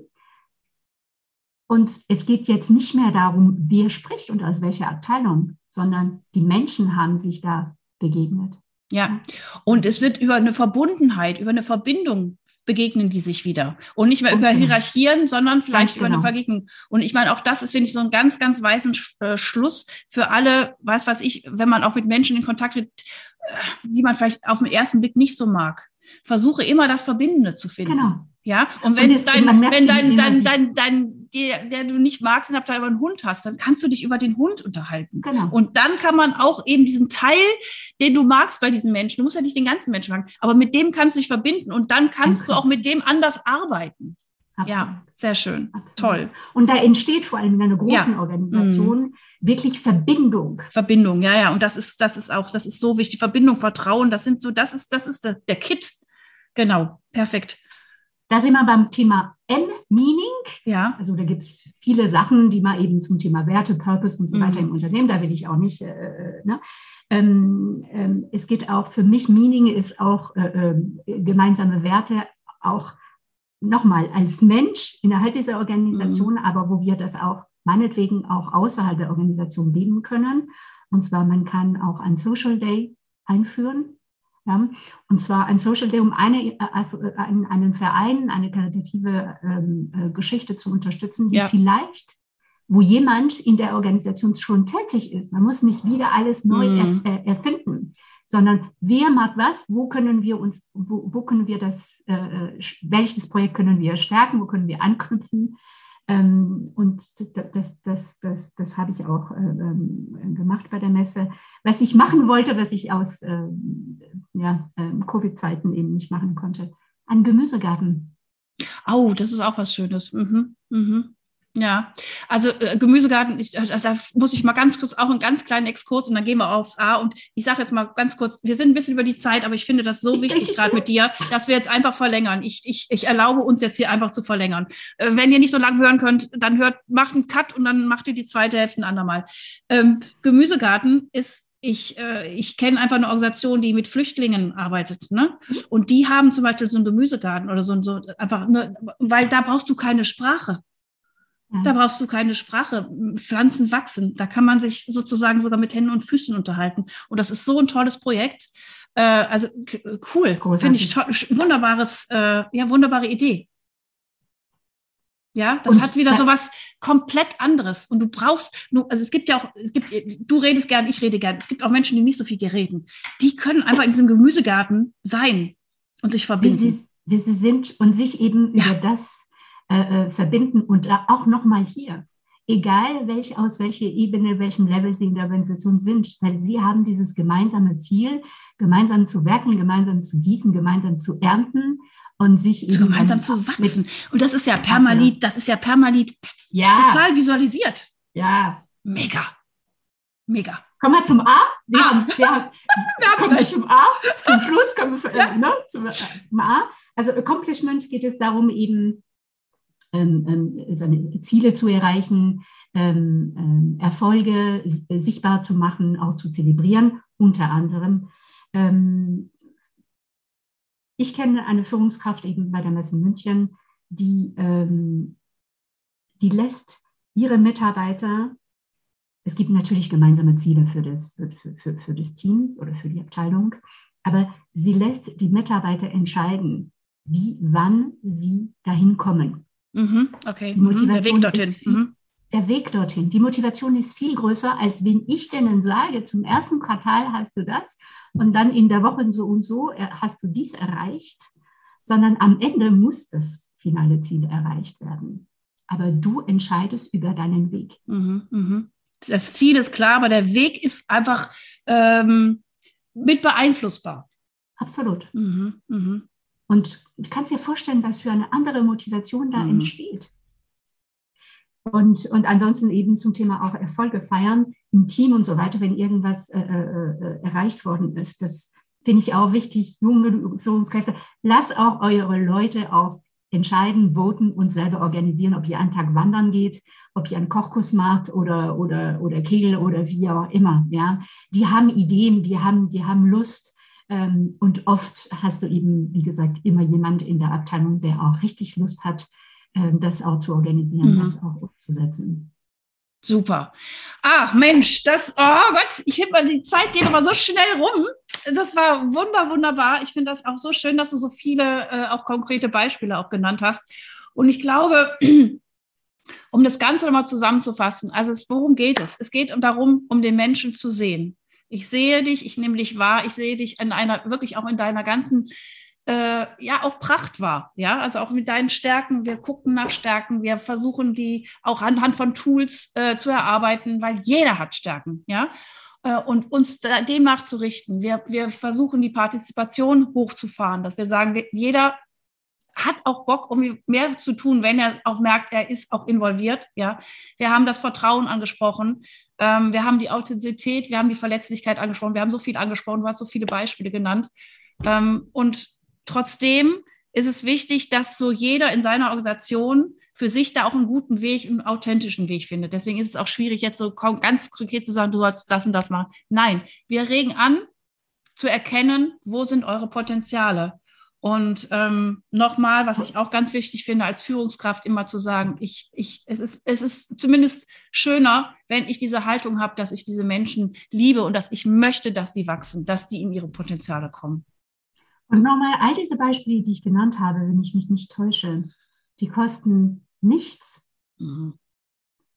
Und es geht jetzt nicht mehr darum, wer spricht und aus welcher Abteilung, sondern die Menschen haben sich da begegnet. Ja, und es wird über eine Verbundenheit, über eine Verbindung begegnen die sich wieder. Und nicht mehr über genau. Hierarchien, sondern vielleicht über genau. eine Vergegnung. Und ich meine, auch das ist, finde ich, so ein ganz, ganz weißen äh, Schluss für alle, was weiß ich, wenn man auch mit Menschen in Kontakt tritt, äh, die man vielleicht auf den ersten Blick nicht so mag. Versuche immer das Verbindende zu finden. Genau. Ja, und wenn, und dein, wenn dein, dein, dein, dein, der, der du nicht magst, in der Abteilung einen Hund hast, dann kannst du dich über den Hund unterhalten. Genau. Und dann kann man auch eben diesen Teil, den du magst bei diesen Menschen, du musst ja nicht den ganzen Menschen machen, aber mit dem kannst du dich verbinden und dann kannst okay. du auch mit dem anders arbeiten. Absolut. Ja, sehr schön. Absolut. Toll. Und da entsteht vor allem in einer großen ja. Organisation mhm. wirklich Verbindung. Verbindung, ja, ja. Und das ist, das ist auch, das ist so wichtig. Verbindung, Vertrauen, das sind so, das ist, das ist der, der Kit. Genau, perfekt. Da sind wir beim Thema M-Meaning. Ja. Also da gibt es viele Sachen, die man eben zum Thema Werte, Purpose und so weiter mhm. im Unternehmen, da will ich auch nicht. Äh, ne? ähm, ähm, es geht auch, für mich, Meaning ist auch äh, äh, gemeinsame Werte, auch nochmal als Mensch innerhalb dieser Organisation, mhm. aber wo wir das auch meinetwegen auch außerhalb der Organisation leben können. Und zwar, man kann auch ein Social Day einführen, ja? Und zwar ein Social Day, um eine, also äh, einen, einen Verein, eine karitative ähm, äh, Geschichte zu unterstützen, die ja. vielleicht, wo jemand in der Organisation schon tätig ist. Man muss nicht wieder alles neu mhm. er, äh, erfinden, sondern wer mag was, wo können wir uns, wo, wo können wir das, äh, äh welches Projekt können wir stärken, wo können wir anknüpfen und das, das, das, das, habe ich auch äh, ähm, gemacht bei der Messe. Was ich machen wollte, was ich aus ähm, ja, Covid-Zeiten eben nicht machen konnte, ein Gemüsegarten. Oh, das ist auch was Schönes. Mhm. Mhm. Ja, also äh, Gemüsegarten, ich, äh, da muss ich mal ganz kurz auch einen ganz kleinen Exkurs und dann gehen wir aufs A. Und ich sage jetzt mal ganz kurz, wir sind ein bisschen über die Zeit, aber ich finde das so wichtig gerade mit dir, dass wir jetzt einfach verlängern. Ich, ich, ich erlaube uns jetzt hier einfach zu verlängern. Äh, wenn ihr nicht so lange hören könnt, dann hört, macht einen Cut und dann macht ihr die zweite Hälfte ein andermal. Ähm, Gemüsegarten ist ich, äh, ich kenne einfach eine Organisation, die mit Flüchtlingen arbeitet, ne? Und die haben zum Beispiel so einen Gemüsegarten oder so, so einfach, ne, weil da brauchst du keine Sprache. Da brauchst du keine Sprache. Pflanzen wachsen. Da kann man sich sozusagen sogar mit Händen und Füßen unterhalten. Und das ist so ein tolles Projekt. Äh, also cool. Finde ich toll, wunderbares, äh, ja, wunderbare Idee. Ja, das und, hat wieder so was komplett anderes. Und du brauchst, nur, also es gibt ja auch, es gibt, du redest gern, ich rede gern. Es gibt auch Menschen, die nicht so viel reden. Die können einfach in diesem Gemüsegarten sein und sich verbinden. Wie sie, wie sie sind und sich eben ja. über das äh, äh, verbinden und auch nochmal hier, egal welch, aus welcher Ebene, welchem Level Sie in der Organisation sind, weil Sie haben dieses gemeinsame Ziel, gemeinsam zu werken, gemeinsam zu gießen, gemeinsam zu ernten und sich eben gemeinsam zu wachsen. Und das ist ja Permalit, das ist ja Permalit ja. total visualisiert. Ja. Mega. Mega. Kommen wir zum A. Wir, ah. haben, wir, haben, wir kommen gleich zum A. Zum Schluss kommen wir ne, zum, äh, zum A. Also Accomplishment geht es darum, eben seine Ziele zu erreichen, ähm, Erfolge sichtbar zu machen, auch zu zelebrieren, unter anderem. ich kenne eine Führungskraft eben bei der Messe München, die, die lässt ihre Mitarbeiter, es gibt natürlich gemeinsame Ziele für das, für, für, für das Team oder für die Abteilung, aber sie lässt die Mitarbeiter entscheiden, wie, wann sie dahin kommen. Mhm, okay, die Motivation mhm, der Weg dorthin. Viel, mhm. der Weg dorthin. Die Motivation ist viel größer, als wenn ich denen sage, zum ersten Quartal hast du das und dann in der Woche so und so äh, hast du dies erreicht, sondern am Ende muss das finale Ziel erreicht werden. Aber du entscheidest über deinen Weg. Mhm, mhm. Das Ziel ist klar, aber der Weg ist einfach ähm, mit beeinflussbar. Absolut. Mhm, mh. Und du kannst dir vorstellen, was für eine andere Motivation da mhm. entsteht. Und, und ansonsten eben zum Thema auch Erfolge feiern im Team und so weiter, wenn irgendwas äh, äh, äh erreicht worden ist. Das finde ich auch wichtig, junge Führungskräfte. Lasst auch eure Leute auch entscheiden, voten und selber organisieren, ob ihr einen Tag wandern geht, ob ihr einen Kochkurs macht oder, oder, oder Kegel oder wie auch immer. Ja? Die haben Ideen, die haben, die haben Lust. Ähm, und oft hast du eben, wie gesagt, immer jemand in der Abteilung, der auch richtig Lust hat, ähm, das auch zu organisieren, mhm. das auch umzusetzen. Super. Ach Mensch, das, oh Gott, ich habe mal, die Zeit geht aber so schnell rum. Das war wunder, wunderbar. Ich finde das auch so schön, dass du so viele äh, auch konkrete Beispiele auch genannt hast. Und ich glaube, um das Ganze nochmal zusammenzufassen, also es, worum geht es? Es geht darum, um den Menschen zu sehen. Ich sehe dich, ich nehme dich wahr, ich sehe dich in einer, wirklich auch in deiner ganzen äh, ja auch Pracht war. Ja, also auch mit deinen Stärken. Wir gucken nach Stärken. Wir versuchen die auch anhand von Tools äh, zu erarbeiten, weil jeder hat Stärken. Ja, äh, und uns demnach zu richten. Wir, wir versuchen die Partizipation hochzufahren, dass wir sagen, jeder hat auch Bock, um mehr zu tun, wenn er auch merkt, er ist auch involviert. Ja, wir haben das Vertrauen angesprochen. Ähm, wir haben die Authentizität, wir haben die Verletzlichkeit angesprochen. Wir haben so viel angesprochen. Du hast so viele Beispiele genannt. Ähm, und Trotzdem ist es wichtig, dass so jeder in seiner Organisation für sich da auch einen guten Weg, einen authentischen Weg findet. Deswegen ist es auch schwierig, jetzt so ganz konkret zu sagen, du sollst das und das machen. Nein, wir regen an, zu erkennen, wo sind eure Potenziale. Und ähm, nochmal, was ich auch ganz wichtig finde, als Führungskraft immer zu sagen, ich, ich, es, ist, es ist zumindest schöner, wenn ich diese Haltung habe, dass ich diese Menschen liebe und dass ich möchte, dass die wachsen, dass die in ihre Potenziale kommen. Und nochmal, all diese Beispiele, die ich genannt habe, wenn ich mich nicht täusche, die kosten nichts mhm.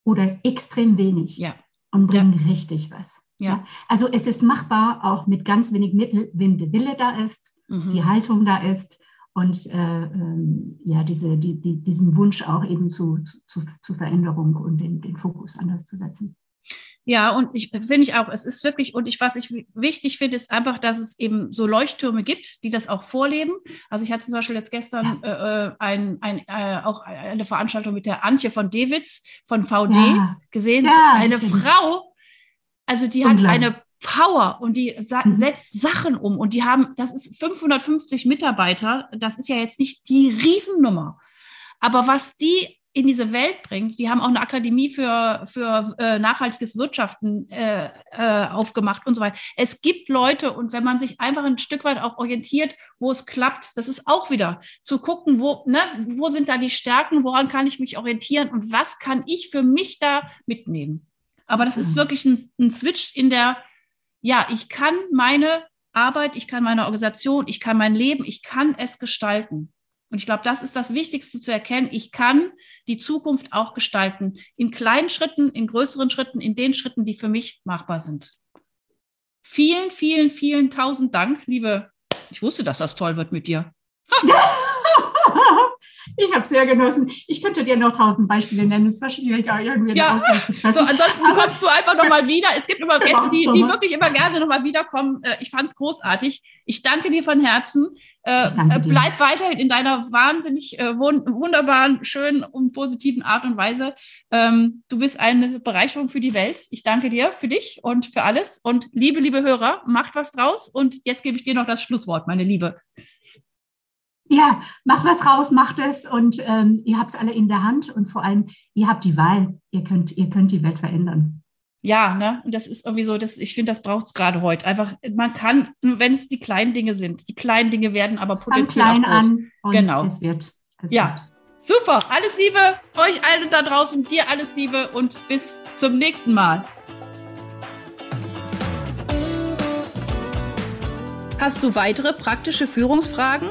oder extrem wenig ja. und bringen ja. richtig was. Ja. ja. Also es ist machbar, auch mit ganz wenig Mittel, wenn der Wille da ist, mhm. die Haltung da ist und äh, ähm, ja, diese, die, die, diesen Wunsch auch eben zu, zu, zu Veränderung und den, den Fokus anders zu setzen. Ja, und ich finde ich auch, es ist wirklich, und ich, was ich wichtig finde, ist einfach, dass es eben so Leuchttürme gibt, die das auch vorleben. Also ich hatte zum Beispiel jetzt gestern ja. äh, ein, ein, äh, auch eine Veranstaltung mit der Antje von Dewitz von VD ja. gesehen. Ja, eine Frau, also die hat eine Power und die sa mhm. setzt Sachen um und die haben, das ist 550 Mitarbeiter, das ist ja jetzt nicht die Riesennummer. Aber was die in diese Welt bringt. Die haben auch eine Akademie für, für äh, nachhaltiges Wirtschaften äh, äh, aufgemacht und so weiter. Es gibt Leute und wenn man sich einfach ein Stück weit auch orientiert, wo es klappt, das ist auch wieder zu gucken, wo, ne, wo sind da die Stärken, woran kann ich mich orientieren und was kann ich für mich da mitnehmen. Aber das ist mhm. wirklich ein, ein Switch in der, ja, ich kann meine Arbeit, ich kann meine Organisation, ich kann mein Leben, ich kann es gestalten. Und ich glaube, das ist das Wichtigste zu erkennen. Ich kann die Zukunft auch gestalten. In kleinen Schritten, in größeren Schritten, in den Schritten, die für mich machbar sind. Vielen, vielen, vielen tausend Dank, liebe. Ich wusste, dass das toll wird mit dir. Ich habe es sehr genossen. Ich könnte dir noch tausend Beispiele nennen. Es war schwierig, irgendwie ja. So, ansonsten Aber kommst du einfach nochmal wieder. Es gibt immer Gäste, die, die wirklich immer gerne nochmal wiederkommen. Äh, ich fand es großartig. Ich danke dir von Herzen. Äh, äh bleib weiterhin in deiner wahnsinnig wunderbaren, schönen und positiven Art und Weise. Ähm, du bist eine Bereicherung für die Welt. Ich danke dir für dich und für alles. Und liebe, liebe Hörer, macht was draus. Und jetzt gebe ich dir noch das Schlusswort, meine Liebe. Ja, macht was raus, macht es und ähm, ihr habt es alle in der Hand und vor allem, ihr habt die Wahl. Ihr könnt, ihr könnt die Welt verändern. Ja, ne? Und das ist irgendwie so, das, ich finde, das braucht es gerade heute. Einfach, man kann, wenn es die kleinen Dinge sind, die kleinen Dinge werden aber potenziell klein auch groß. an und genau. es wird. Es ja, wird. super. Alles Liebe, euch allen da draußen, dir alles Liebe und bis zum nächsten Mal. Hast du weitere praktische Führungsfragen?